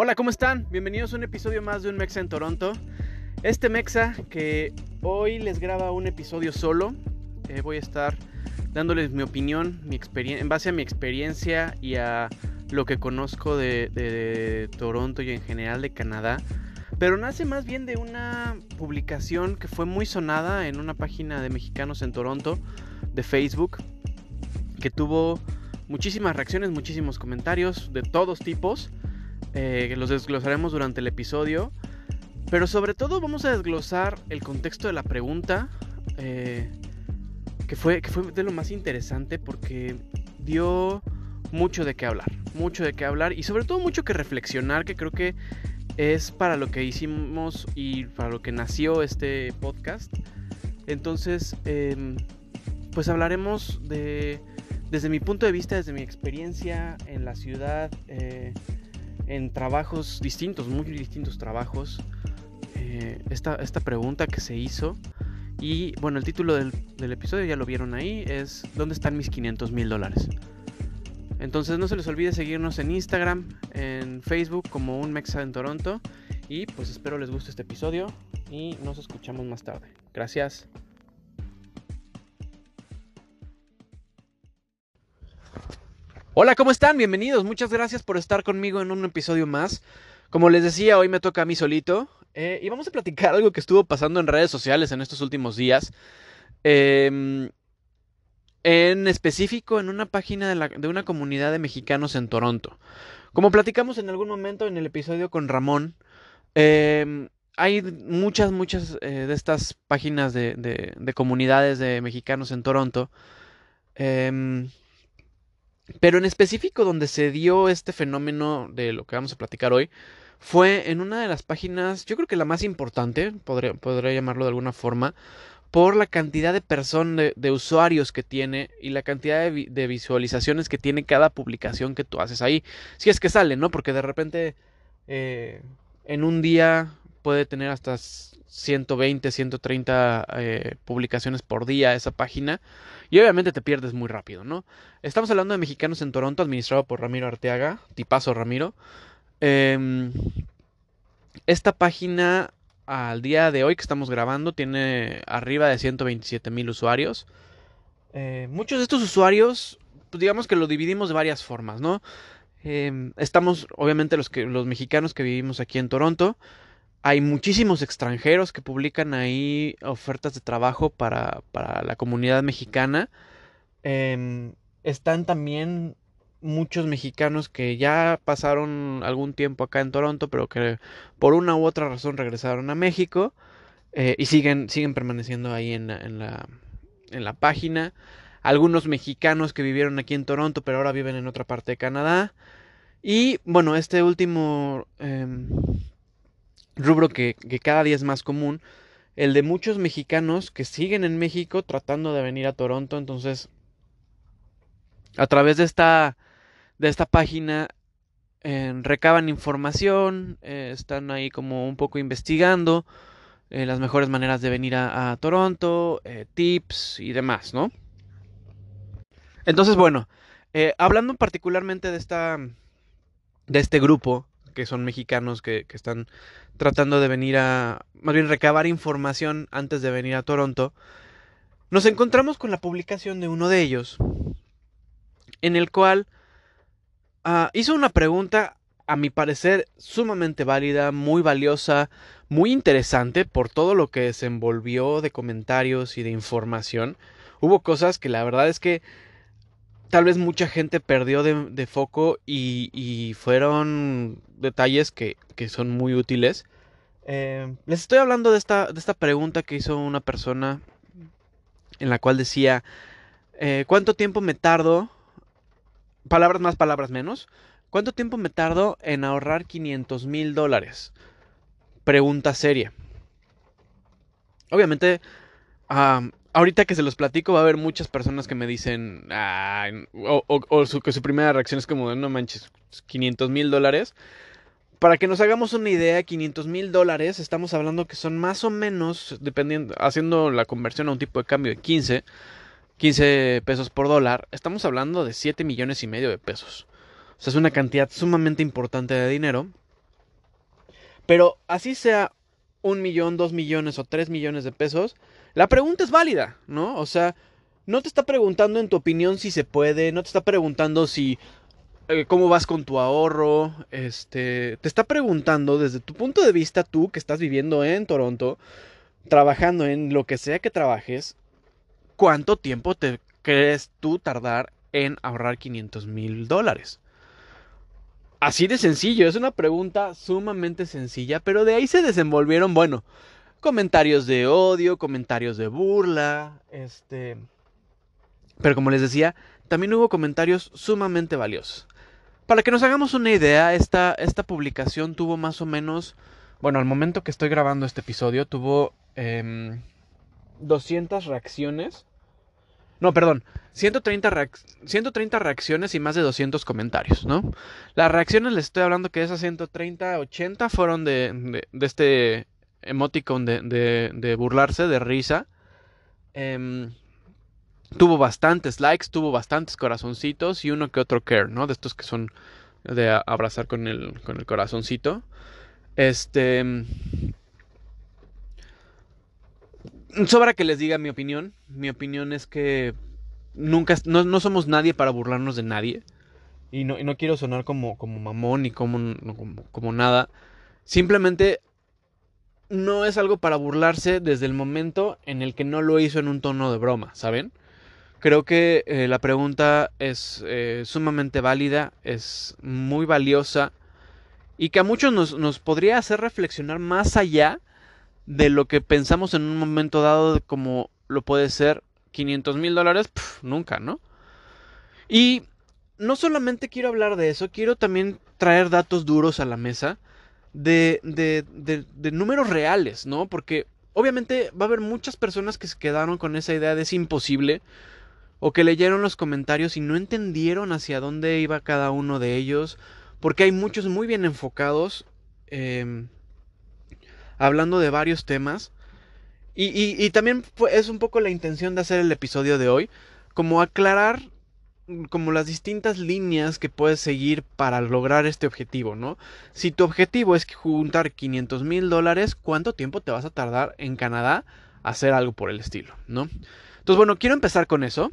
Hola, ¿cómo están? Bienvenidos a un episodio más de un Mexa en Toronto. Este Mexa que hoy les graba un episodio solo. Eh, voy a estar dándoles mi opinión, mi en base a mi experiencia y a lo que conozco de, de Toronto y en general de Canadá. Pero nace más bien de una publicación que fue muy sonada en una página de mexicanos en Toronto de Facebook, que tuvo muchísimas reacciones, muchísimos comentarios de todos tipos eh, los desglosaremos durante el episodio. Pero sobre todo vamos a desglosar el contexto de la pregunta, eh, que, fue, que fue de lo más interesante porque dio mucho de qué hablar, mucho de qué hablar y sobre todo mucho que reflexionar, que creo que es para lo que hicimos y para lo que nació este podcast. Entonces, em, pues hablaremos de, desde mi punto de vista, desde mi experiencia en la ciudad, eh, en trabajos distintos, muy distintos trabajos, eh, esta, esta, pregunta que se hizo. Y bueno, el título del, episodio ya lo vieron ahí, es ¿Dónde están mis 500 mil dólares? Entonces no se les olvide seguirnos en Instagram, en Facebook como un Mexa en Toronto. Y pues espero les guste este episodio y nos escuchamos más tarde. Gracias. Hola, ¿cómo están? Bienvenidos. Muchas gracias por estar conmigo en un episodio más. Como les decía, hoy me toca a mí solito. Eh, y vamos a platicar algo que estuvo pasando en redes sociales en estos últimos días. Em, en específico en una página de, una comunidad de mexicanos en Toronto. Como platicamos en algún momento en el episodio con Ramón, em, hay muchas, muchas eh, de estas páginas de, de, comunidades de mexicanos en Toronto. Em, pero en específico donde se dio este fenómeno de lo que vamos a platicar hoy fue en una de las páginas, yo creo que la más importante, podría, podría llamarlo de alguna forma, por la cantidad de personas, de, usuarios que tiene y la cantidad de, visualizaciones que tiene cada publicación que tú haces ahí. Si es que sale, ¿no? Porque de repente eh, en un día puede tener hasta 120, 130 eh, publicaciones por día esa página. Y obviamente te pierdes muy rápido, ¿no? Estamos hablando de Mexicanos en Toronto, administrado por Ramiro Arteaga, tipazo Ramiro. Em, esta página al día de hoy que estamos grabando tiene arriba de 127 mil usuarios. Eh, muchos de estos usuarios, pues digamos que lo dividimos de varias formas, ¿no? Em, estamos, obviamente, los, que, los mexicanos que vivimos aquí en Toronto. Hay muchísimos extranjeros que publican ahí ofertas de trabajo para, la comunidad mexicana. Em, están también muchos mexicanos que ya pasaron algún tiempo acá en Toronto, pero que por una u otra razón regresaron a México eh, y siguen, siguen permaneciendo ahí en, en, la, en la página. Algunos mexicanos que vivieron aquí en Toronto, pero ahora viven en otra parte de Canadá. Y bueno, este último em, rubro que, cada día es más común, el de muchos mexicanos que siguen en México tratando de venir a Toronto, entonces a través de esta, de esta página eh, recaban información, eh, están ahí como un poco investigando eh, las mejores maneras de venir a, a Toronto, tips y demás, ¿no? Entonces, bueno, hablando particularmente de esta, de este grupo, que son mexicanos que, están tratando de venir a, más bien recabar información antes de venir a Toronto, nos encontramos con la publicación de uno de ellos, en el cual ah, hizo una pregunta, a mi parecer, sumamente válida, muy valiosa, muy interesante por todo lo que se envolvió de comentarios y de información. Hubo cosas que la verdad es que tal vez mucha gente perdió de, foco y, fueron detalles que, son muy útiles. Eh, les estoy hablando de esta, de esta pregunta que hizo una persona en la cual decía, eh, ¿cuánto tiempo me tardo? Palabras más, palabras menos. ¿Cuánto tiempo me tardo en ahorrar 500 mil dólares? Pregunta seria. Obviamente, ahorita que se los platico va a haber muchas personas que me dicen, o, su, que su primera reacción es como, no manches, 500 mil dólares. Para que nos hagamos una idea, 500 mil dólares, estamos hablando que son más o menos, dependiendo, haciendo la conversión a un tipo de cambio de 15, 15 pesos por dólar, estamos hablando de 7 millones y medio de pesos. O sea, es una cantidad sumamente importante de dinero. Pero así sea un millón, dos millones o tres millones de pesos, la pregunta es válida, ¿no? O sea, no te está preguntando en tu opinión si se puede, no te está preguntando si eh, cómo vas con tu ahorro, este, te está preguntando desde tu punto de vista tú que estás viviendo en Toronto, trabajando en lo que sea que trabajes, ¿cuánto tiempo te crees tú tardar en ahorrar 500 mil dólares? Así de sencillo, es una pregunta sumamente sencilla, pero de ahí se desenvolvieron, bueno, comentarios de odio, comentarios de burla, este... Pero como les decía, también hubo comentarios sumamente valiosos. Para que nos hagamos una idea, esta, esta publicación tuvo más o menos, bueno, al momento que estoy grabando este episodio, tuvo 200 em, reacciones no, perdón. 130, 130 reacciones y más de 200 comentarios, ¿no? Las reacciones les estoy hablando que esas 130, 80 fueron de, de, este emoticon de, de, burlarse, de risa. Em, tuvo bastantes likes, tuvo bastantes corazoncitos y uno que otro care, ¿no? De estos que son de abrazar con el, con el corazoncito. Este... Sobra que les diga mi opinión. Mi opinión es que nunca, no, somos nadie para burlarnos de nadie. Y no, no quiero sonar como, como mamón ni como, como, nada. Simplemente no es algo para burlarse desde el momento en el que no lo hizo en un tono de broma, ¿saben? Creo que eh, la pregunta es eh, sumamente válida, es muy valiosa y que a muchos nos, nos podría hacer reflexionar más allá de lo que pensamos en un momento dado como lo puede ser 500 mil dólares, nunca, ¿no? Y no solamente quiero hablar de eso, quiero también traer datos duros a la mesa de, de, de, números reales, ¿no? Porque obviamente va a haber muchas personas que se quedaron con esa idea de es imposible o que leyeron los comentarios y no entendieron hacia dónde iba cada uno de ellos, porque hay muchos muy bien enfocados. Eh, hablando de varios temas. Y, también es un poco la intención de hacer el episodio de hoy, como aclarar como las distintas líneas que puedes seguir para lograr este objetivo, ¿no? Si tu objetivo es juntar 500 mil dólares, ¿cuánto tiempo te vas a tardar en Canadá a hacer algo por el estilo, ¿no? Entonces, bueno, quiero empezar con eso.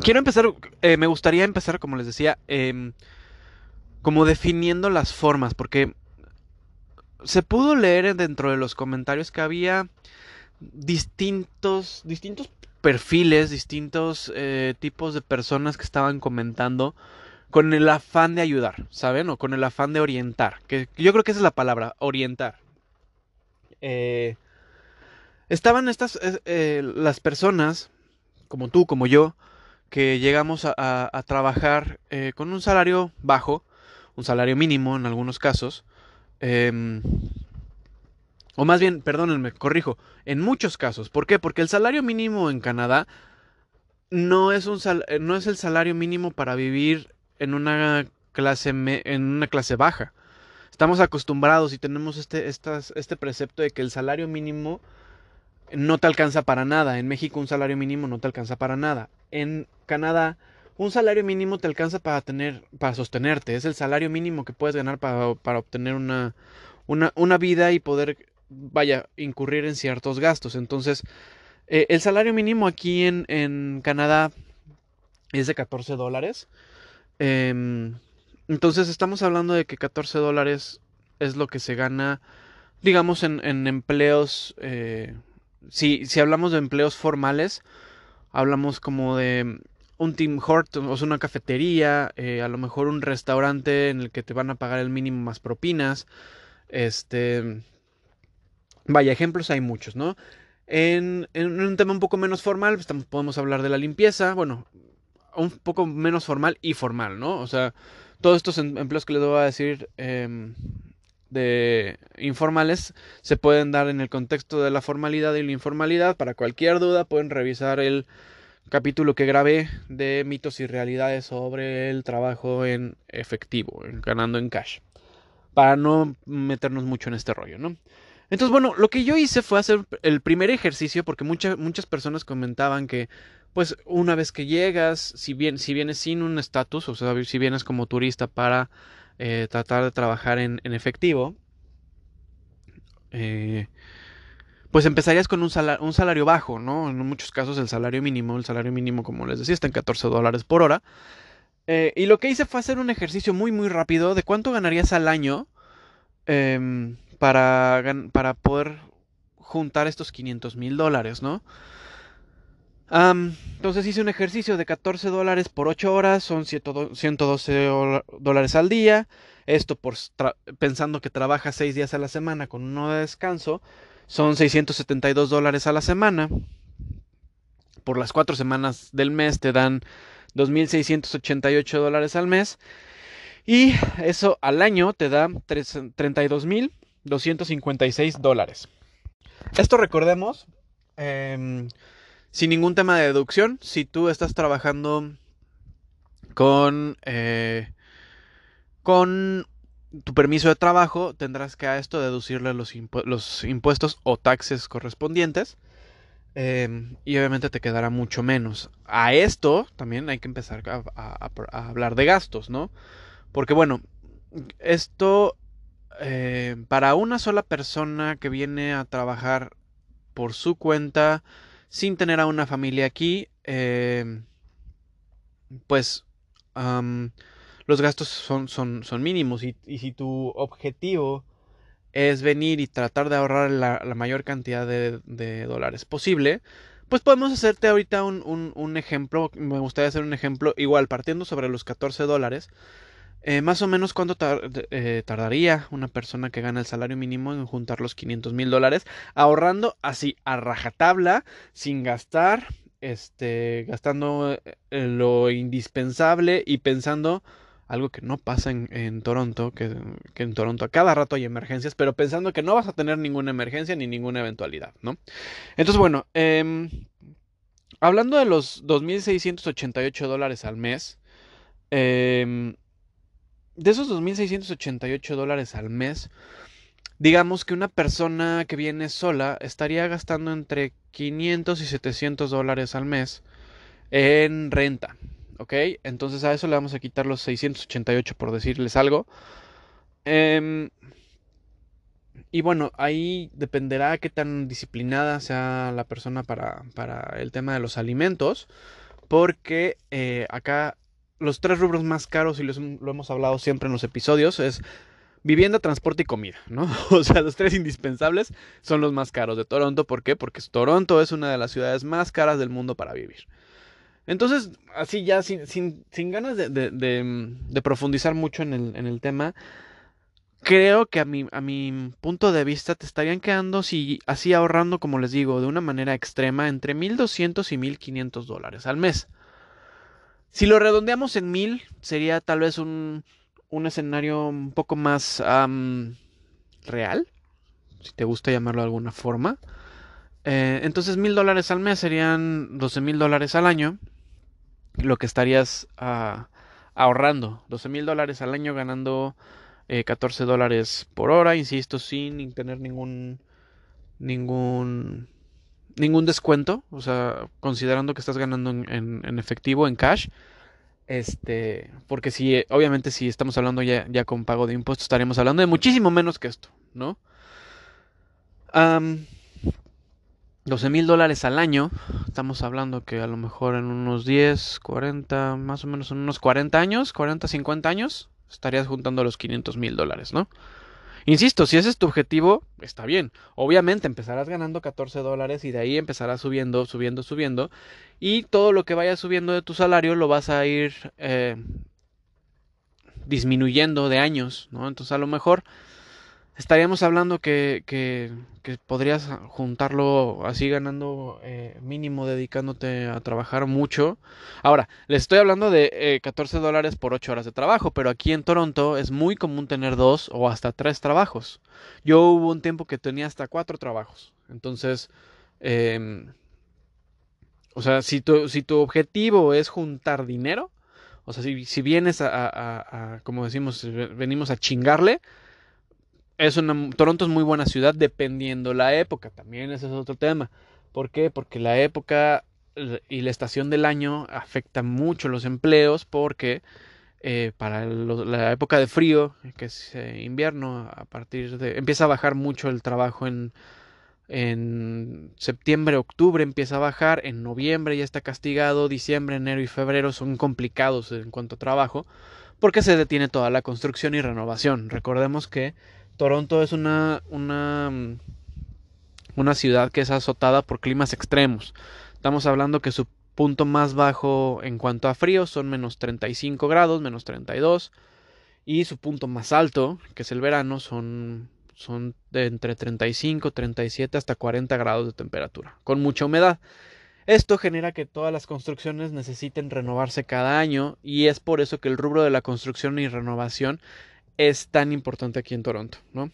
Quiero empezar, eh, me gustaría empezar, como les decía, em, como definiendo las formas, porque se pudo leer dentro de los comentarios que había distintos, distintos perfiles, distintos eh, tipos de personas que estaban comentando con el afán de ayudar, ¿saben? O con el afán de orientar. Que yo creo que esa es la palabra, orientar. Eh, estaban estas, eh, las personas, como tú, como yo, que llegamos a trabajar con un salario bajo, un salario mínimo en algunos casos, Em, o más bien, perdónenme, corrijo, en muchos casos. ¿Por qué? Porque el salario mínimo en Canadá no es, un eh, no es el salario mínimo para vivir en una clase, en una clase baja. Estamos acostumbrados y tenemos este, este precepto de que el salario mínimo no te alcanza para nada. En México un salario mínimo no te alcanza para nada. En Canadá un salario mínimo te alcanza para tener, para sostenerte. Es el salario mínimo que puedes ganar para, para obtener una, una, una, vida y poder, vaya, incurrir en ciertos gastos. Entonces, eh, el salario mínimo aquí en, en, Canadá es de 14 dólares. Em, entonces, estamos hablando de que 14 dólares es lo que se gana, digamos, en, en empleos. Eh, si, si hablamos de empleos formales, hablamos como de un Tim Hortons, o una cafetería, eh, a lo mejor un restaurante en el que te van a pagar el mínimo más propinas. Este. Vaya, ejemplos hay muchos, ¿no? En, un tema un poco menos formal, pues, podemos hablar de la limpieza, bueno, un poco menos formal y formal, ¿no? O sea, todos estos em, empleos que les voy a decir em, de informales se pueden dar en el contexto de la formalidad y la informalidad. Para cualquier duda pueden revisar el capítulo que grabé de mitos y realidades sobre el trabajo en efectivo, ganando en cash. Para no meternos mucho en este rollo, ¿no? Entonces, bueno, lo que yo hice fue hacer el primer ejercicio porque muchas personas comentaban que, pues, una vez que llegas, si, bien, si vienes sin un estatus, o sea, si vienes como turista para eh, tratar de trabajar en, en efectivo, eh, pues empezarías con un, un, salario bajo, ¿no? En muchos casos el salario mínimo, el salario mínimo, como les decía, está en 14 dólares por hora. Eh, y lo que hice fue hacer un ejercicio muy, muy rápido de cuánto ganarías al año em, para, para poder juntar estos 500 mil dólares, ¿no? entonces hice un ejercicio de 14 dólares por 8 horas, son 112 dólares al día. Esto por pensando que trabajas 6 días a la semana con uno de descanso, son 672 dólares a la semana. Por las 4 semanas del mes te dan 2.688 dólares al mes. Y eso al año te da 32.256 dólares. Esto recordemos, em, sin ningún tema de deducción, si tú estás trabajando con, eh, con tu permiso de trabajo, tendrás que a esto deducirle los, los impuestos o taxes correspondientes. Em, y obviamente te quedará mucho menos. A esto también hay que empezar a, hablar de gastos, ¿no? Porque bueno, esto eh, para una sola persona que viene a trabajar por su cuenta sin tener a una familia aquí, em, pues los gastos son, son, son mínimos y, si tu objetivo es venir y tratar de ahorrar la, mayor cantidad de, dólares posible, pues podemos hacerte ahorita un, un, ejemplo, me gustaría hacer un ejemplo igual partiendo sobre los 14 dólares. Eh, más o menos cuánto eh, tardaría una persona que gana el salario mínimo en juntar los 500 mil dólares, ahorrando así a rajatabla, sin gastar, este, gastando eh, lo indispensable y pensando algo que no pasa en, Toronto, que, en Toronto a cada rato hay emergencias, pero pensando que no vas a tener ninguna emergencia ni ninguna eventualidad, ¿no? Entonces, bueno, em, hablando de los 2.688 dólares al mes, eh, de esos 2.688 dólares al mes, digamos que una persona que viene sola estaría gastando entre 500 y 700 dólares al mes en renta. ¿Ok? Entonces a eso le vamos a quitar los 688 por decirles algo. Em, y bueno, ahí dependerá qué tan disciplinada sea la persona para, para el tema de los alimentos. Porque eh, acá los tres rubros más caros, y lo hemos hablado siempre en los episodios, es vivienda, transporte y comida, ¿no? O sea, los tres indispensables son los más caros de Toronto. ¿Por qué? Porque Toronto es una de las ciudades más caras del mundo para vivir. Entonces, así ya sin, sin, ganas de, de, profundizar mucho en el, en el, tema, creo que a mi, a mi punto de vista te estarían quedando si, así ahorrando, como les digo, de una manera extrema, entre 1.200 y 1.500 dólares al mes. Si lo redondeamos en mil, sería tal vez un, un escenario un poco más real, si te gusta llamarlo de alguna forma. Eh, entonces mil dólares al mes serían 12 mil dólares al año, lo que estarías ah, ahorrando. 12 mil dólares al año ganando 14 eh, dólares por hora, insisto, sin tener ningún ningún ningún descuento, o sea, considerando que estás ganando en, efectivo, en cash. Este, porque si, obviamente, si estamos hablando ya, ya con pago de impuestos, estaremos hablando de muchísimo menos que esto, ¿no? 12 mil dólares al año, estamos hablando que a lo mejor en unos 10, 40, más o menos en unos 40 años, 40, 50 años, estarías juntando los 500 mil dólares, ¿no? Insisto, si ese es tu objetivo, está bien. Obviamente empezarás ganando 14 dólares y de ahí empezarás subiendo, subiendo, subiendo. Y todo lo que vaya subiendo de tu salario lo vas a ir eh, disminuyendo de años, ¿no? Entonces a lo mejor estaríamos hablando que, que, podrías juntarlo así ganando eh, mínimo dedicándote a trabajar mucho. Ahora, les estoy hablando de 14 eh, dólares por 8 horas de trabajo, pero aquí en Toronto es muy común tener dos o hasta tres trabajos. Yo hubo un tiempo que tenía hasta cuatro trabajos. Entonces, em, o sea, si tu, si tu objetivo es juntar dinero, o sea, si, si vienes a, como decimos, venimos a chingarle, es una, Toronto es muy buena ciudad dependiendo la época, también ese es otro tema. ¿Por qué? Porque la época y la estación del año afecta mucho los empleos porque eh, para la época de frío, que es eh, invierno, a partir de... empieza a bajar mucho el trabajo en, en septiembre, octubre empieza a bajar, en noviembre ya está castigado, diciembre, enero y febrero son complicados en cuanto a trabajo, porque se detiene toda la construcción y renovación. Recordemos que Toronto es una, una, mm, una ciudad que es azotada por climas extremos. Estamos hablando que su punto más bajo en cuanto a frío son menos 35 grados, menos 32. Y su punto más alto, que es el verano, son, son de entre 35, 37 hasta 40 grados de temperatura, con mucha humedad. Esto genera que todas las construcciones necesiten renovarse cada año y es por eso que el rubro de la construcción y renovación es tan importante aquí en Toronto, ¿no?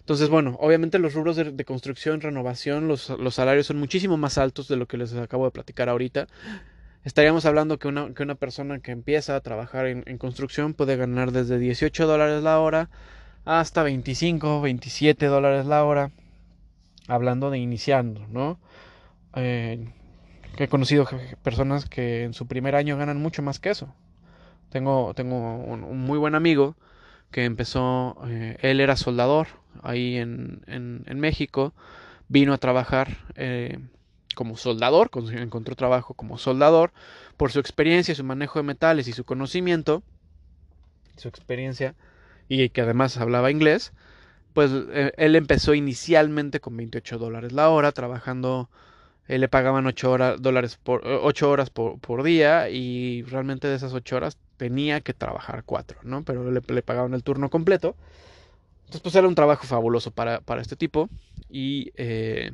Entonces, bueno, obviamente los rubros de, construcción, renovación, los, salarios son muchísimo más altos de lo que les acabo de platicar ahorita. Estaríamos hablando que una, que una persona que empieza a trabajar en, construcción puede ganar desde 18 dólares la hora hasta 25, 27 dólares la hora, hablando de iniciando, ¿no? Eh, he conocido personas que en su primer año ganan mucho más que eso. Tengo, tengo un muy buen amigo que empezó, eh, él era soldador ahí en, en, México, vino a trabajar eh, como soldador, encontró trabajo como soldador, por su experiencia, su manejo de metales y su conocimiento, su experiencia, y que además hablaba inglés, pues eh, él empezó inicialmente con 28 dólares la hora, trabajando, le pagaban 8, horas, dólares por, 8 horas por, por día y realmente de esas 8 horas tenía que trabajar cuatro, ¿no? Pero le, pagaban el turno completo. Entonces, pues era un trabajo fabuloso para, este tipo y eh,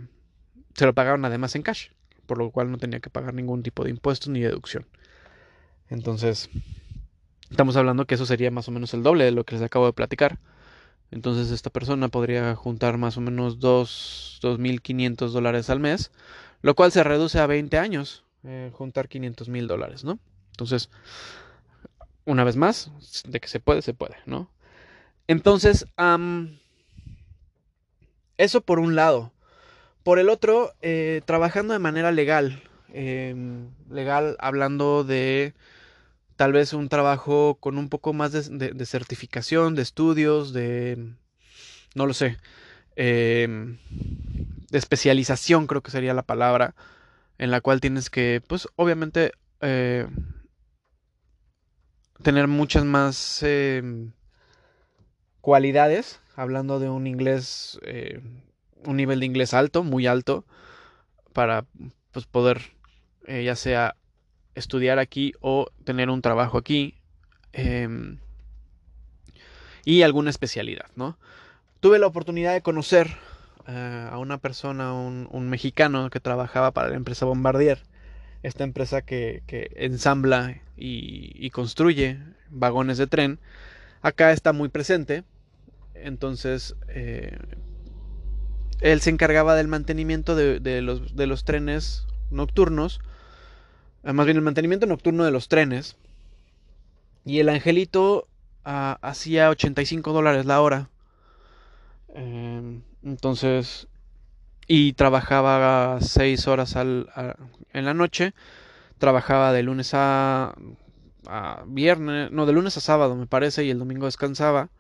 se lo pagaron además en cash, por lo cual no tenía que pagar ningún tipo de impuestos ni deducción. Entonces, estamos hablando que eso sería más o menos el doble de lo que les acabo de platicar. Entonces, esta persona podría juntar más o menos 2.500 dólares al mes, lo cual se reduce a 20 años, eh, juntar 500 mil dólares, ¿no? Entonces, una vez más, de que se puede, se puede, ¿no? Entonces, eso por un lado. Por el otro, eh, trabajando de manera legal. Em, legal hablando de tal vez un trabajo con un poco más de, certificación, de estudios, de... no lo sé. Em, de especialización creo que sería la palabra. En la cual tienes que, pues obviamente... Eh, tener muchas más em, cualidades, hablando de un inglés, eh, un nivel de inglés alto, muy alto, para pues, poder eh, ya sea estudiar aquí o tener un trabajo aquí em, y alguna especialidad, ¿no? Tuve la oportunidad de conocer eh, a una persona, un, mexicano que trabajaba para la empresa Bombardier, esta empresa que, ensambla y, construye vagones de tren, acá está muy presente. Entonces, eh, él se encargaba del mantenimiento de, los, trenes nocturnos, eh, más bien el mantenimiento nocturno de los trenes. Y el angelito ah, hacía 85 dólares la hora. Em, entonces, y trabajaba 6 horas al, en la noche trabajaba de lunes a, a viernes, no, de lunes a sábado me parece, y el domingo descansaba,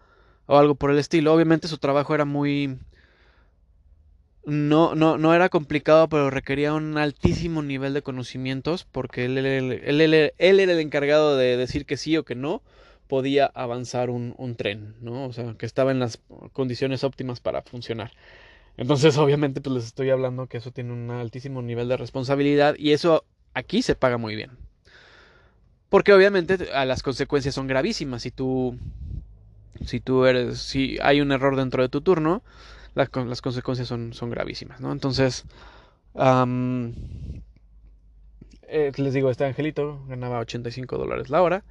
o algo por el estilo. Obviamente su trabajo era muy... No, no, no era complicado, pero requería un altísimo nivel de conocimientos, porque él, él, él, él era el encargado de decir que sí o que no podía avanzar un, tren, ¿no? O sea, que estaba en las condiciones óptimas para funcionar. Entonces, obviamente, pues les estoy hablando que eso tiene un altísimo nivel de responsabilidad y eso aquí se paga muy bien. Porque obviamente a las consecuencias son gravísimas. Si tú, si tú eres, si hay un error dentro de tu turno, las, las consecuencias son, son gravísimas, ¿no? Entonces, eh, les digo, este angelito ganaba 85 dólares la hora,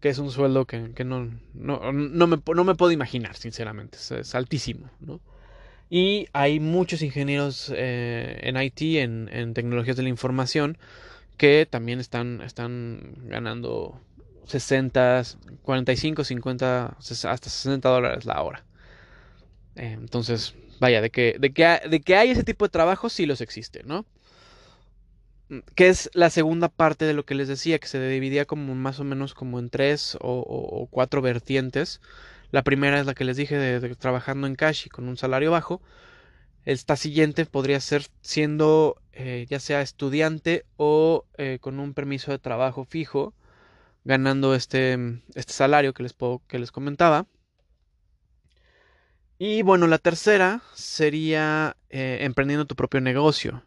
que es un sueldo que, no, no, no, me, no, me, puedo imaginar, sinceramente, es, altísimo, ¿no? Y hay muchos ingenieros eh, en IT, en, en tecnologías de la información, que también están, están ganando 60, 45, 50, hasta 60 dólares la hora. Entonces, vaya, de que, de, que, de que hay ese tipo de trabajo, sí los existe, ¿no? Que es la segunda parte de lo que les decía, que se dividía como más o menos como en tres o, cuatro vertientes. La primera es la que les dije de, trabajando en cash y con un salario bajo. Esta siguiente podría ser siendo eh, ya sea estudiante o eh, con un permiso de trabajo fijo, ganando este, este salario que les, que les comentaba. Y bueno, la tercera sería eh, emprendiendo tu propio negocio.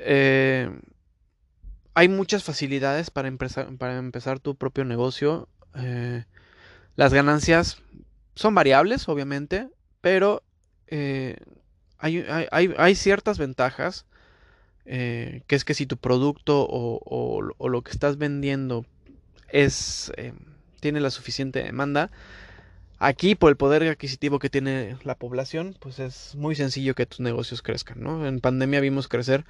Eh, hay muchas facilidades para empezar, tu propio negocio. Eh, las ganancias son variables, obviamente, pero hay, ciertas ventajas. que es que si tu producto o, o lo que estás vendiendo es tiene la suficiente demanda, Aquí, por el poder adquisitivo que tiene la población, pues es muy sencillo que tus negocios crezcan, ¿no? En pandemia vimos crecer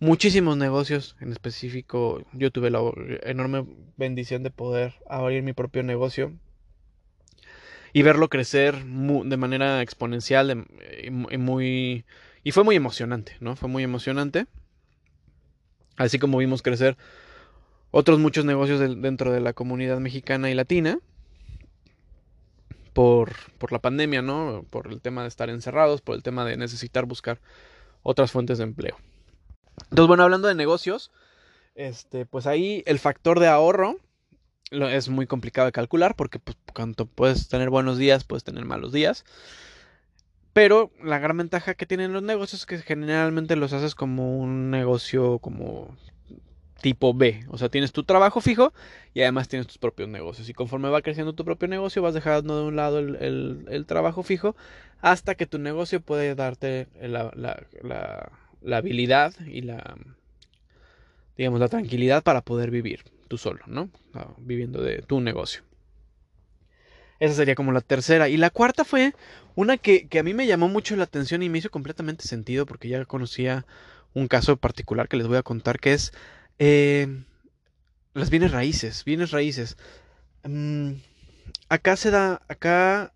muchísimos negocios, en específico yo tuve la enorme bendición de poder abrir mi propio negocio y verlo crecer de manera exponencial y muy y fue muy emocionante, ¿no? Fue muy emocionante. Así como vimos crecer otros muchos negocios dentro de la comunidad mexicana y latina por, por la pandemia, ¿no? Por el tema de estar encerrados, por el tema de necesitar buscar otras fuentes de empleo. Entonces, bueno, hablando de negocios, este, pues ahí el factor de ahorro es muy complicado de calcular porque pues, cuando puedes tener buenos días, puedes tener malos días. Pero la gran ventaja que tienen los negocios es que generalmente los haces como un negocio como tipo B. O sea, tienes tu trabajo fijo y además tienes tus propios negocios. Y conforme va creciendo tu propio negocio, vas dejando de un lado el, trabajo fijo hasta que tu negocio puede darte la, habilidad y la, digamos, la tranquilidad para poder vivir tú solo, ¿no? Ah, viviendo de tu negocio. Esa sería como la tercera. Y la cuarta fue una que a mí me llamó mucho la atención y me hizo completamente sentido porque ya conocía un caso particular que les voy a contar que es eh, las bienes raíces, bienes raíces. Mm, acá se da, acá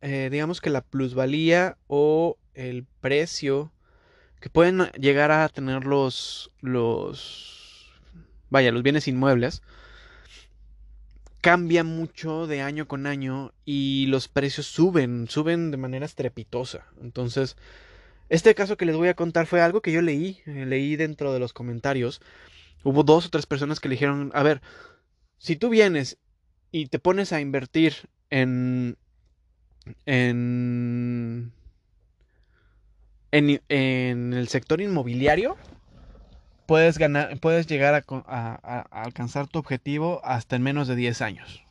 eh, digamos que la plusvalía o el precio que pueden llegar a tener los, los, vaya, los bienes inmuebles, cambia mucho de año con año y los precios suben, suben de manera estrepitosa. Entonces, este caso que les voy a contar fue algo que yo leí, eh, leí dentro de los comentarios hubo dos o tres personas que le dijeron, a ver, si tú vienes y te pones a invertir en, en, en, el sector inmobiliario, puedes ganar, puedes llegar a, alcanzar tu objetivo hasta en menos de 10 años.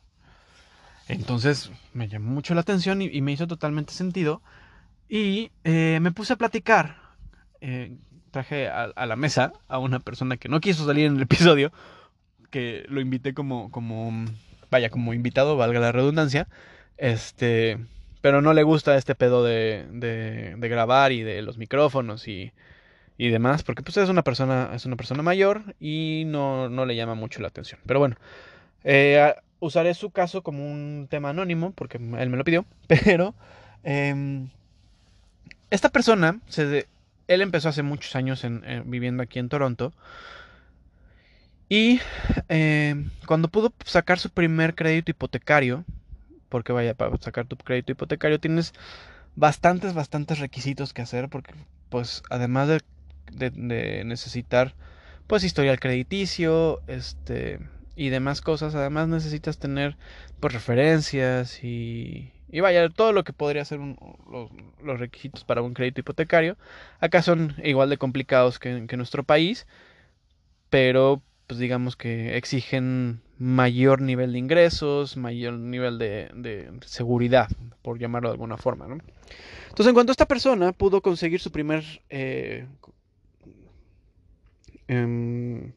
Entonces me llamó mucho la atención y, me hizo totalmente sentido. Y eh, me puse a platicar eh, traje a, la mesa a una persona que no quiso salir en el episodio, que lo invité como, como, vaya, como invitado, valga la redundancia, este, pero no le gusta este pedo de, de, grabar y de los micrófonos y, y demás, porque pues es una persona, es una persona mayor y no, no le llama mucho la atención. Pero bueno, eh, usaré su caso como un tema anónimo, porque él me lo pidió, pero em, esta persona se, él empezó hace muchos años en, viviendo aquí en Toronto. Y eh, cuando pudo sacar su primer crédito hipotecario, porque vaya, para sacar tu crédito hipotecario tienes bastantes, bastantes requisitos que hacer, porque pues además de, de necesitar pues historial crediticio, este y demás cosas, además necesitas tener pues referencias y, y vaya, todo lo que podría ser los, requisitos para un crédito hipotecario, acá son igual de complicados que, en nuestro país, pero pues digamos que exigen mayor nivel de ingresos, mayor nivel de, seguridad, por llamarlo de alguna forma. Entonces, en cuanto esta persona pudo conseguir su primer eh, em,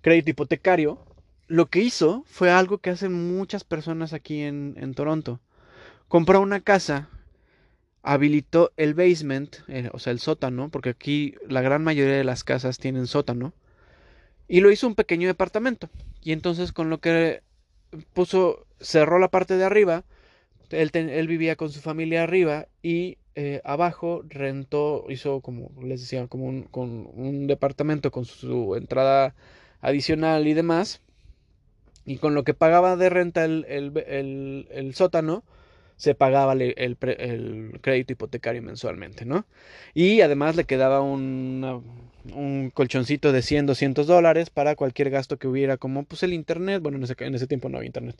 crédito hipotecario, lo que hizo fue algo que hacen muchas personas aquí en Toronto compró una casa, habilitó el basement, eh, o sea, el sótano, porque aquí la gran mayoría de las casas tienen sótano, y lo hizo un pequeño departamento. Y entonces con lo que puso, cerró la parte de arriba, Él, vivía con su familia arriba y eh, abajo rentó, hizo como les decía, como un, con un departamento con su entrada adicional y demás. Y con lo que pagaba de renta el, el, sótano, se pagaba el, crédito hipotecario mensualmente, ¿no? Y además le quedaba un colchoncito de 100, 200 dólares para cualquier gasto que hubiera, como pues el internet, bueno, en ese, en ese tiempo no había internet,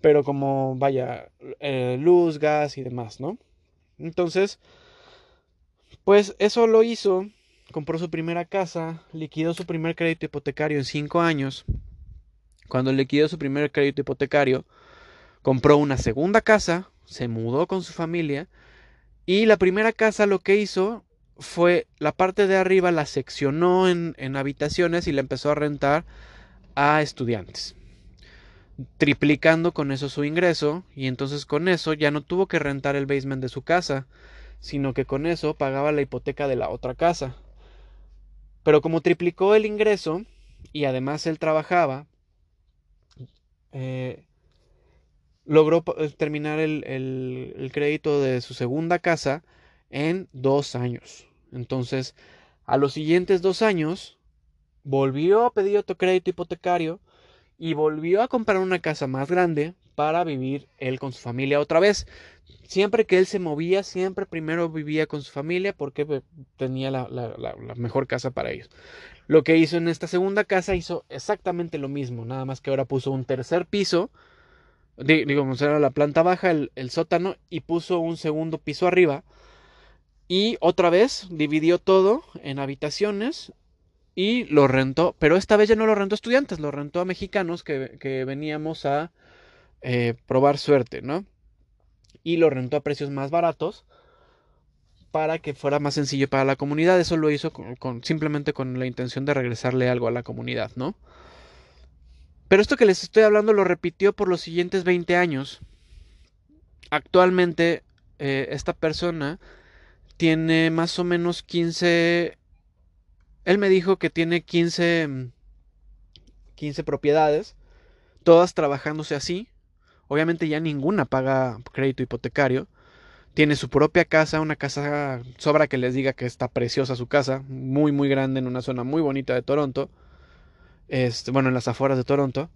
pero como, vaya, eh, luz, gas y demás, ¿no? Entonces, pues eso lo hizo, compró su primera casa, liquidó su primer crédito hipotecario en cinco años. Cuando liquidó su primer crédito hipotecario, compró una segunda casa, se mudó con su familia y la primera casa lo que hizo fue la parte de arriba la seccionó en, habitaciones y la empezó a rentar a estudiantes triplicando con eso su ingreso y entonces con eso ya no tuvo que rentar el basement de su casa, sino que con eso pagaba la hipoteca de la otra casa. Pero como triplicó el ingreso y además él trabajaba, eh, logró eh, terminar el, crédito de su segunda casa en dos años. Entonces, a los siguientes dos años, volvió a pedir otro crédito hipotecario y volvió a comprar una casa más grande para vivir él con su familia otra vez. Siempre que él se movía, siempre primero vivía con su familia porque pues, tenía la, mejor casa para ellos. Lo que hizo en esta segunda casa hizo exactamente lo mismo, nada más que ahora puso un tercer piso, era la planta baja, el, el sótano, y puso un segundo piso arriba. Y otra vez dividió todo en habitaciones y lo rentó, pero esta vez ya no lo rentó a estudiantes, lo rentó a mexicanos que, veníamos a eh, probar suerte, ¿no? Y lo rentó a precios más baratos para que fuera más sencillo para la comunidad. Eso lo hizo con, simplemente con la intención de regresarle algo a la comunidad, ¿no? Pero esto que les estoy hablando lo repitió por los siguientes 20 años. Actualmente eh, esta persona tiene más o menos 15 él me dijo que tiene 15, 15 propiedades, todas trabajándose así. Obviamente ya ninguna paga crédito hipotecario. Tiene su propia casa, una casa, sobra que les diga que está preciosa su casa, muy muy grande en una zona muy bonita de Toronto. Este, bueno, en las afueras de Toronto.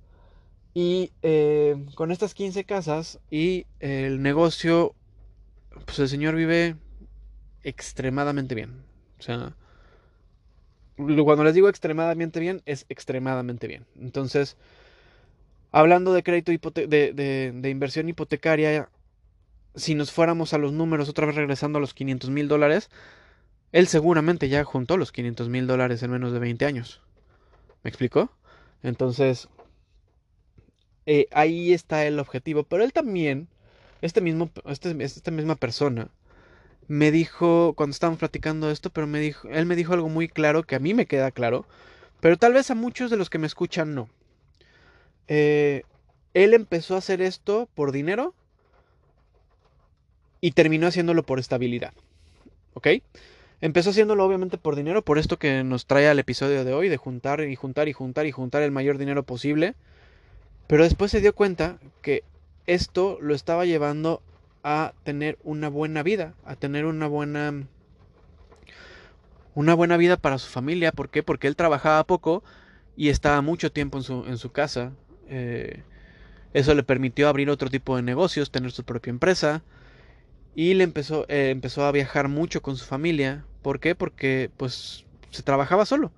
Y eh, con estas 15 casas y el negocio, pues el señor vive extremadamente bien. O sea, cuando les digo extremadamente bien, es extremadamente bien. Entonces, hablando de crédito de, de, inversión hipotecaria, si nos fuéramos a los números, otra vez regresando a los 500 mil dólares, él seguramente ya juntó los 500 mil dólares en menos de 20 años. ¿Me explicó? Entonces, eh, ahí está el objetivo. Pero él también, este mismo, este, esta misma persona, me dijo, cuando estábamos platicando esto, pero me dijo, él me dijo algo muy claro que a mí me queda claro, pero tal vez a muchos de los que me escuchan no. Eh, él empezó a hacer esto por dinero y terminó haciéndolo por estabilidad. ¿Ok? Empezó haciéndolo obviamente por dinero, por esto que nos trae al episodio de hoy, de juntar y juntar y juntar y juntar el mayor dinero posible. Pero después se dio cuenta que esto lo estaba llevando a tener una buena vida, a tener una buena una buena vida para su familia. ¿Por qué? Porque él trabajaba poco y estaba mucho tiempo en su, en su casa. Eh, eso le permitió abrir otro tipo de negocios, tener su propia empresa. Y le empezó, eh, empezó a viajar mucho con su familia. ¿Por qué? Porque pues se trabajaba solo.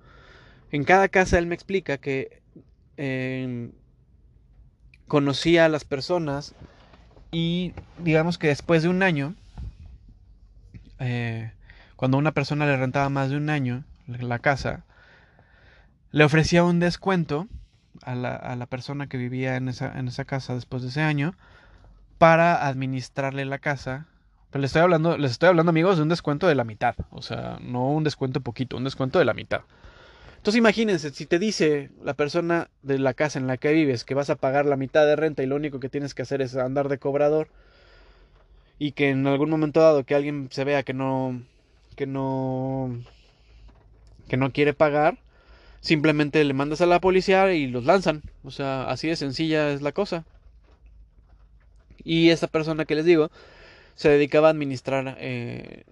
En cada casa él me explica que eh, conocía a las personas y digamos que después de un año, eh, cuando una persona le rentaba más de un año la casa, le ofrecía un descuento a la, a la persona que vivía en esa, en esa, casa después de ese año para administrarle la casa. Les estoy hablando, les estoy hablando amigos de un descuento de la mitad. O sea, no un descuento poquito, un descuento de la mitad. Entonces imagínense, si te dice la persona de la casa en la que vives que vas a pagar la mitad de renta y lo único que tienes que hacer es andar de cobrador y que en algún momento dado que alguien se vea que no que no que no quiere pagar, simplemente le mandas a la policía y los lanzan. O sea, así de sencilla es la cosa. Y esta persona que les digo se dedicaba a administrar eh,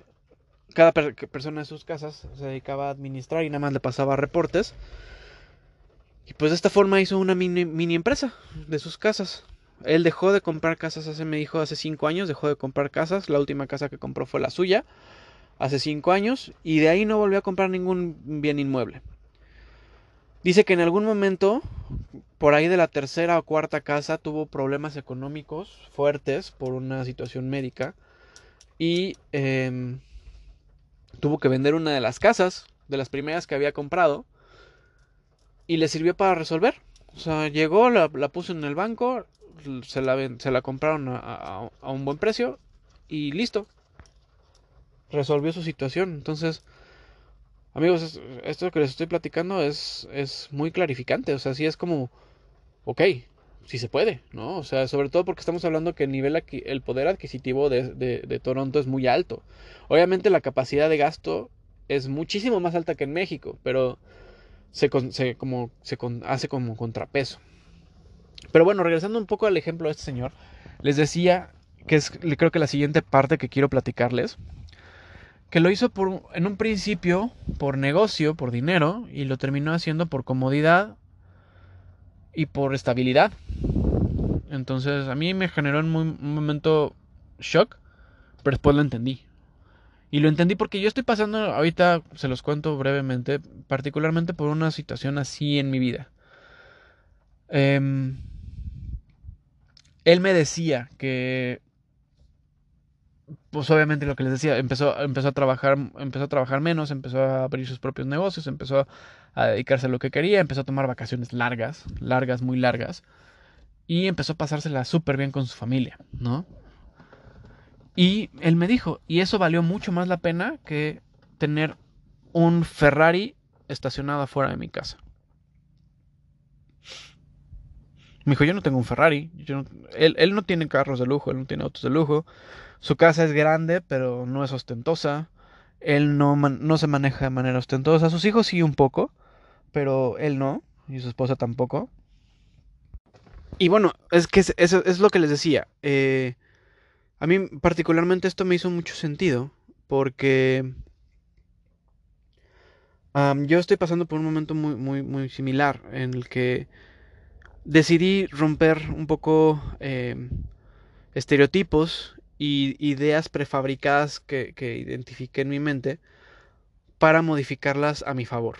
cada persona en sus casas se dedicaba a administrar y nada más le pasaba reportes. Y pues de esta forma hizo una mini, mini, empresa de sus casas. Él dejó de comprar casas hace, me dijo, hace cinco años, dejó de comprar casas. La última casa que compró fue la suya, hace cinco años, y de ahí no volvió a comprar ningún bien inmueble. Dice que en algún momento, por ahí de la tercera o cuarta casa, tuvo problemas económicos fuertes por una situación médica. Y eh, tuvo que vender una de las casas, de las primeras que había comprado, y le sirvió para resolver. O sea, llegó, la, puso en el banco, se la, se la compraron a, un buen precio y listo. Resolvió su situación. Entonces, amigos, esto que les estoy platicando es, es muy clarificante. O sea, sí es como, ok, sí se puede, ¿no? O sea, sobre todo porque estamos hablando que el nivel el poder adquisitivo de, de, Toronto es muy alto. Obviamente la capacidad de gasto es muchísimo más alta que en México, pero se, se, como, se hace como contrapeso. Pero bueno, regresando un poco al ejemplo de este señor, les decía que es creo que la siguiente parte que quiero platicarles, que lo hizo por, en un principio por negocio, por dinero, y lo terminó haciendo por comodidad y por estabilidad. Entonces a mí me generó en un momento shock, pero después lo entendí. Y lo entendí porque yo estoy pasando, ahorita se los cuento brevemente, particularmente por una situación así en mi vida. Em, él me decía que, pues obviamente lo que les decía, empezó, empezó a trabajar, empezó a trabajar menos, empezó a abrir sus propios negocios, empezó a dedicarse a lo que quería, empezó a tomar vacaciones largas, largas, muy largas, y empezó a pasársela súper bien con su familia, ¿no? Y él me dijo, y eso valió mucho más la pena que tener un Ferrari estacionado afuera de mi casa. Me dijo, yo no tengo un Ferrari. él, él, no tiene carros de lujo, él no tiene autos de lujo. Su casa es grande, pero no es ostentosa. Él no, no se maneja de manera ostentosa. Sus hijos sí un poco, pero él no, y su esposa tampoco. Y bueno, es que eso es, lo que les decía. Eh, a mí particularmente esto me hizo mucho sentido, porque yo estoy pasando por un momento muy, muy, muy similar en el que decidí romper un poco em, estereotipos y ideas prefabricadas que, que identifiqué en mi mente para modificarlas a mi favor.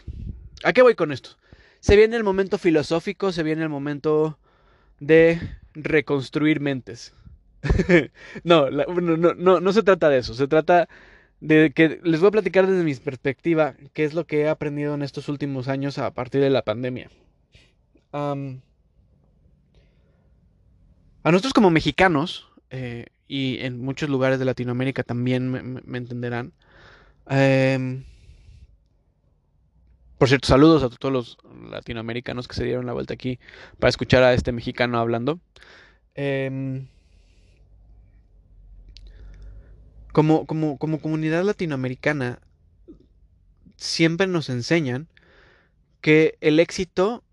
¿A qué voy con esto? Se viene el momento filosófico, se viene el momento de reconstruir mentes. no, no, no, no, se trata de eso, se trata de que les voy a platicar desde mi perspectiva qué es lo que he aprendido en estos últimos años a partir de la pandemia. a nosotros como mexicanos, eh, y en muchos lugares de Latinoamérica también me, entenderán, em, por cierto, saludos a todos los latinoamericanos que se dieron la vuelta aquí para escuchar a este mexicano hablando. Em, como, como, como comunidad latinoamericana, siempre nos enseñan que el éxito,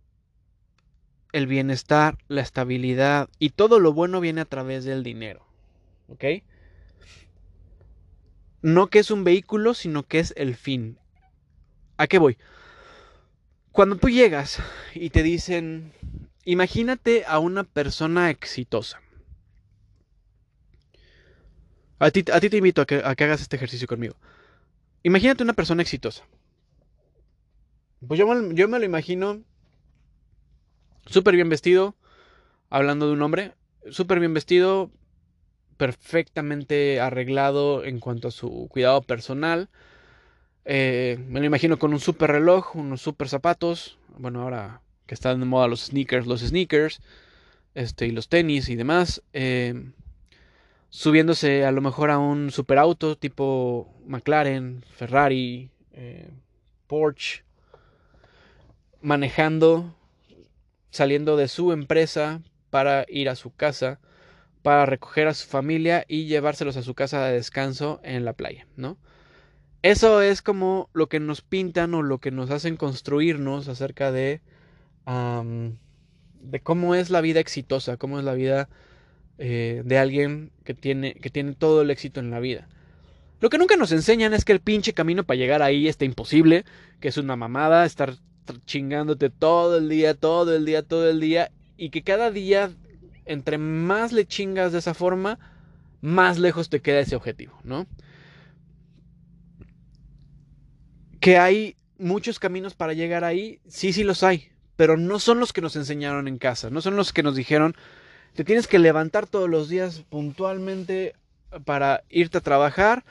el bienestar, la estabilidad y todo lo bueno viene a través del dinero. ¿Ok? No que es un vehículo, sino que es el fin. ¿A qué voy? Cuando tú llegas y te dicen, imagínate a una persona exitosa. A ti, a ti te invito a que, hagas este ejercicio conmigo. Imagínate una persona exitosa. Pues yo, yo me lo imagino súper bien vestido, hablando de un hombre, súper bien vestido, perfectamente arreglado en cuanto a su cuidado personal, eh, me lo imagino con un super reloj, unos super zapatos. Bueno, ahora que están de moda los sneakers, los sneakers. Este, y los tenis y demás. Eh, subiéndose a lo mejor a un super auto tipo McLaren, Ferrari, eh, Porsche. Manejando, saliendo de su empresa para ir a su casa, para recoger a su familia y llevárselos a su casa de descanso en la playa, ¿no? Eso es como lo que nos pintan o lo que nos hacen construirnos acerca de, de cómo es la vida exitosa, cómo es la vida eh, de alguien que tiene, que tiene todo el éxito en la vida. Lo que nunca nos enseñan es que el pinche camino para llegar ahí está imposible, que es una mamada, estar chingándote todo el día, todo el día, todo el día, y que cada día, entre más le chingas de esa forma, más lejos te queda ese objetivo, ¿no? Que hay muchos caminos para llegar ahí, sí, sí los hay, pero no son los que nos enseñaron en casa, no son los que nos dijeron, te tienes que levantar todos los días puntualmente para irte a trabajar,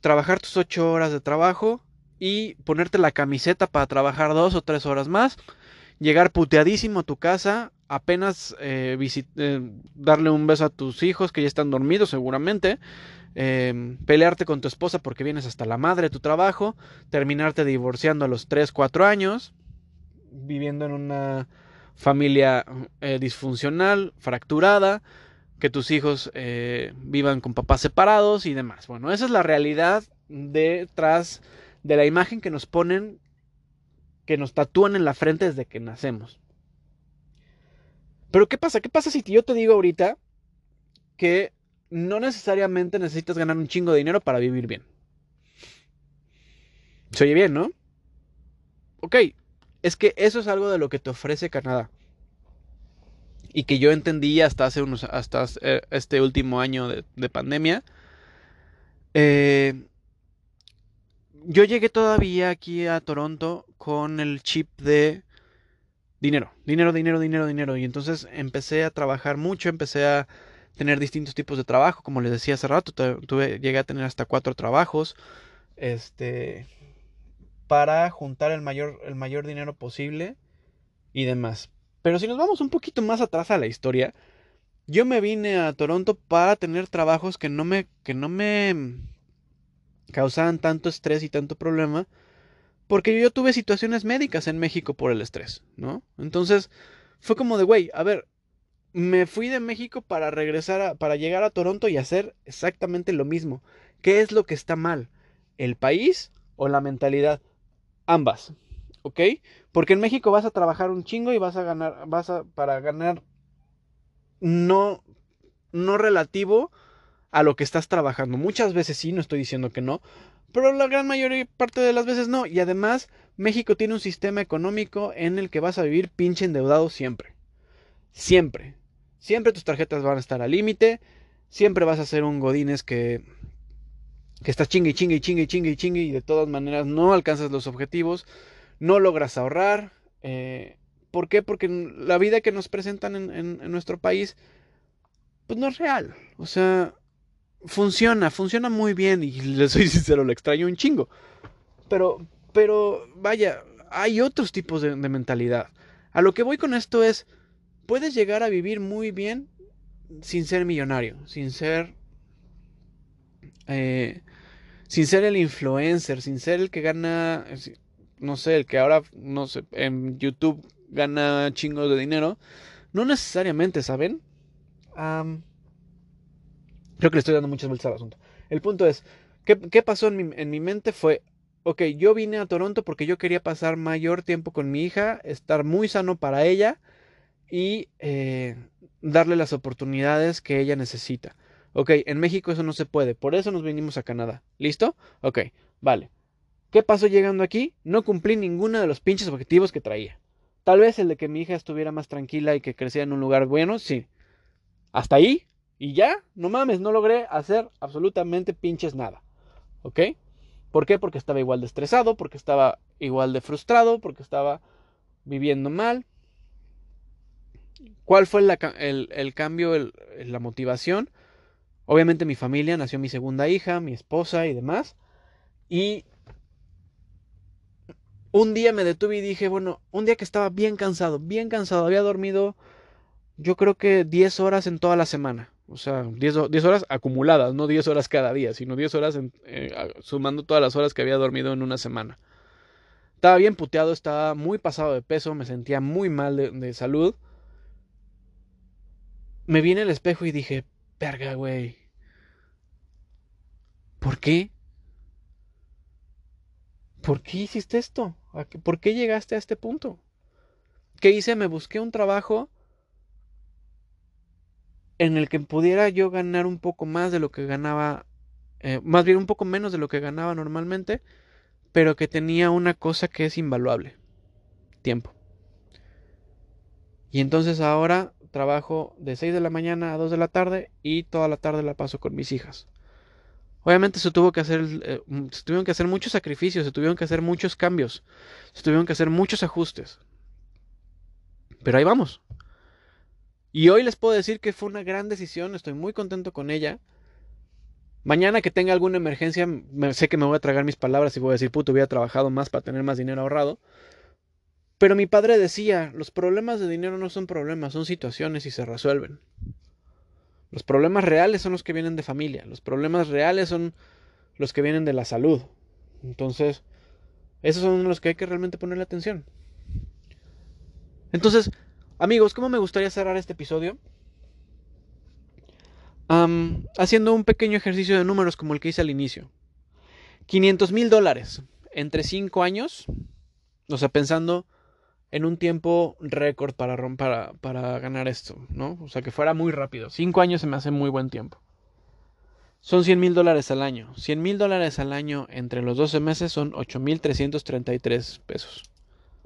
trabajar tus ocho horas de trabajo y ponerte la camiseta para trabajar dos o tres horas más, llegar puteadísimo a tu casa, apenas eh, eh, darle un beso a tus hijos que ya están dormidos seguramente, eh, pelearte con tu esposa porque vienes hasta la madre de tu trabajo, terminarte divorciando a los tres, cuatro años, viviendo en una familia disfuncional, fracturada, que tus hijos eh, vivan con papás separados y demás. Bueno, esa es la realidad detrás de la imagen que nos ponen, que nos tatúan en la frente desde que nacemos. Pero ¿qué pasa? ¿Qué pasa si yo te digo ahorita que no necesariamente necesitas ganar un chingo de dinero para vivir bien? Se oye bien, ¿no? Ok, es que eso es algo de lo que te ofrece Canadá y que yo entendí hasta hace unos, hasta eh, este último año de, pandemia. Eh, yo llegué todavía aquí a Toronto con el chip de dinero, dinero, dinero, dinero, dinero. Y entonces empecé a trabajar mucho, empecé a tener distintos tipos de trabajo, como les decía hace rato, tuve, llegué a tener hasta cuatro trabajos, este, para juntar el mayor, el mayor dinero posible y demás. Pero si nos vamos un poquito más atrás a la historia, yo me vine a Toronto para tener trabajos que no me, que no me causaban tanto estrés y tanto problema, porque yo tuve situaciones médicas en México por el estrés, ¿no? Entonces fue como de, güey, a ver, me fui de México para regresar, a, para llegar a Toronto y hacer exactamente lo mismo. ¿Qué es lo que está mal? ¿El país o la mentalidad? Ambas. ¿ok? Porque en México vas a trabajar un chingo y vas a ganar, vas a, para ganar no, no relativo a lo que estás trabajando. Muchas veces sí, no estoy diciendo que no, pero la gran mayoría parte de las veces no. Y además, México tiene un sistema económico en el que vas a vivir pinche endeudado siempre. Siempre. Siempre tus tarjetas van a estar al límite. Siempre vas a ser un godines que, que estás chingue chingue chingue chingue y chingue y de todas maneras no alcanzas los objetivos no logras ahorrar. Eh, ¿Por qué? Porque la vida que nos presentan en, nuestro país, pues no es real. O sea, funciona, funciona muy bien y le soy sincero, lo extraño un chingo. Pero, pero, vaya, hay otros tipos de, mentalidad. A lo que voy con esto es, puedes llegar a vivir muy bien sin ser millonario, sin ser... Eh, sin ser el influencer, sin ser el que gana no sé, el que ahora, no sé, en YouTube gana chingos de dinero, no necesariamente, ¿saben? Creo que le estoy dando muchas vueltas al asunto. El punto es, ¿qué, pasó en mi, en mi, mente? Fue, ok, yo vine a Toronto porque yo quería pasar mayor tiempo con mi hija, estar muy sano para ella y eh, darle las oportunidades que ella necesita. Ok, en México eso no se puede, por eso nos vinimos a Canadá. ¿Listo? Ok, vale. ¿Qué pasó llegando aquí? No cumplí ninguno de los pinches objetivos que traía. Tal vez el de que mi hija estuviera más tranquila y que creciera en un lugar bueno, sí. Hasta ahí. Y ya, no mames, no logré hacer absolutamente pinches nada. ¿Ok? ¿Por qué? Porque estaba igual de estresado, porque estaba igual de frustrado, porque estaba viviendo mal. ¿Cuál fue el, cambio, la motivación? Obviamente mi familia, nació mi segunda hija, mi esposa y demás. Y un día me detuve y dije, bueno, un día que estaba bien cansado, bien cansado, había dormido yo creo que 10 horas en toda la semana. O sea, 10, horas acumuladas, no 10 horas cada día, sino 10 horas eh, sumando todas las horas que había dormido en una semana. Estaba bien puteado, estaba muy pasado de peso, me sentía muy mal de, salud. Me vi en el espejo y dije, verga, güey. ¿Por qué? ¿por qué hiciste esto? ¿Por qué llegaste a este punto? ¿Qué hice? Me busqué un trabajo en el que pudiera yo ganar un poco más de lo que ganaba, eh, más bien un poco menos de lo que ganaba normalmente, pero que tenía una cosa que es invaluable, tiempo. Y entonces ahora trabajo de 6 de la mañana a 2 de la tarde y toda la tarde la paso con mis hijas. Obviamente se tuvo que hacer, eh, se tuvieron que hacer muchos sacrificios, se tuvieron que hacer muchos cambios, se tuvieron que hacer muchos ajustes. Pero ahí vamos. Y hoy les puedo decir que fue una gran decisión, estoy muy contento con ella. Mañana que tenga alguna emergencia, sé que me voy a tragar mis palabras y voy a decir, puto, hubiera trabajado más para tener más dinero ahorrado. Pero mi padre decía, los problemas de dinero no son problemas, son situaciones y se resuelven. Los problemas reales son los que vienen de familia, los problemas reales son los que vienen de la salud. Entonces, esos son los que hay que realmente ponerle atención. Entonces, amigos, ¿cómo me gustaría cerrar este episodio? haciendo un pequeño ejercicio de números como el que hice al inicio. 500 mil dólares entre 5 años, o sea, pensando en un tiempo récord para, para, para ganar esto, ¿no? O sea, que fuera muy rápido. Cinco años se me hace muy buen tiempo. Son 100 mil dólares al año. 100 mil dólares al año entre los 12 meses son 8 mil 333 pesos.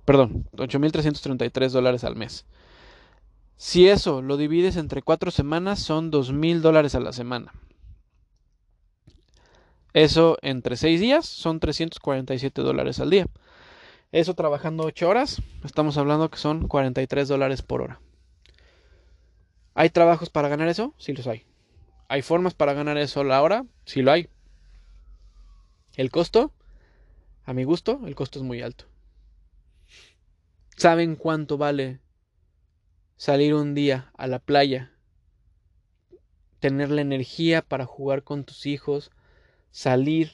Perdón, 8 mil 333 dólares al mes. Si eso lo divides entre cuatro semanas, son 2 mil dólares a la semana. Eso entre seis días son 347 dólares al día. Eso trabajando 8 horas, estamos hablando que son 43 dólares por hora. ¿Hay trabajos para ganar eso? Sí los hay. ¿Hay formas para ganar eso la hora? Sí lo hay. ¿El costo? A mi gusto, el costo es muy alto. ¿Saben cuánto vale salir un día a la playa? Tener la energía para jugar con tus hijos, salir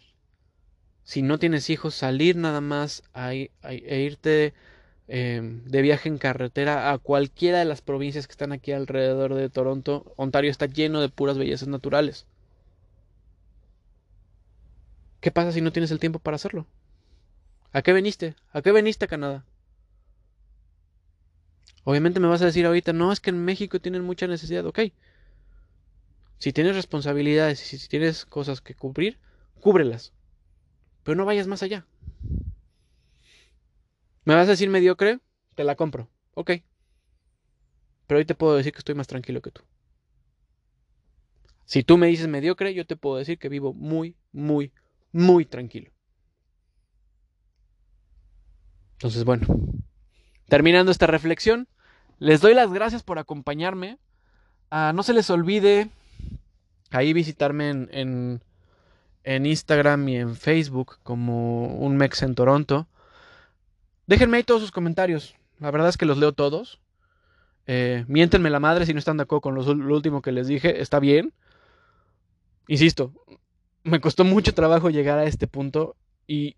si no tienes hijos, salir nada más a, irte em, de viaje en carretera a cualquiera de las provincias que están aquí alrededor de Toronto. Ontario está lleno de puras bellezas naturales. ¿Qué pasa si no tienes el tiempo para hacerlo? ¿A qué veniste? ¿A qué veniste a Canadá? Obviamente me vas a decir ahorita, no, es que en México tienen mucha necesidad, ok. Si tienes responsabilidades y si tienes cosas que cubrir, cúbrelas. Pero no vayas más allá. ¿Me vas a decir mediocre? Te la compro. Ok. Pero hoy te puedo decir que estoy más tranquilo que tú. Si tú me dices mediocre, yo te puedo decir que vivo muy, muy, muy tranquilo. Entonces, bueno, terminando esta reflexión, les doy las gracias por acompañarme. Ah, no se les olvide ahí visitarme en, en Instagram y en Facebook como un Mex en Toronto. Déjenme ahí todos sus comentarios. La verdad es que los leo todos. Eh, miéntenme la madre si no están de acuerdo con lo, último que les dije. Está bien. Insisto, me costó mucho trabajo llegar a este punto y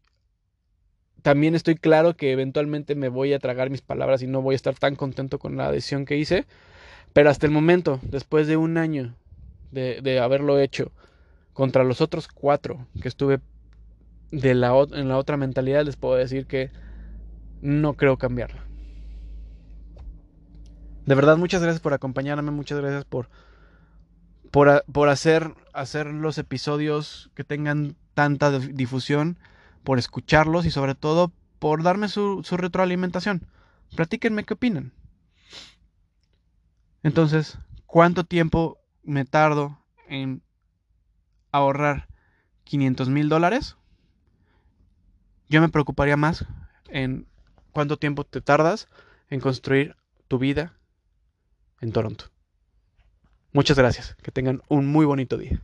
también estoy claro que eventualmente me voy a tragar mis palabras y no voy a estar tan contento con la decisión que hice. Pero hasta el momento, después de un año de haberlo hecho, contra los otros cuatro que estuve de la, en la otra mentalidad, les puedo decir que no creo cambiarla. De verdad, muchas gracias por acompañarme, muchas gracias por, por, hacer, hacer los episodios que tengan tanta difusión, por escucharlos y sobre todo por darme su, retroalimentación. Platíquenme qué opinan. Entonces, ¿cuánto tiempo me tardo en ahorrar 500 mil dólares, yo me preocuparía más en cuánto tiempo te tardas en construir tu vida en Toronto. Muchas gracias. Que tengan un muy bonito día.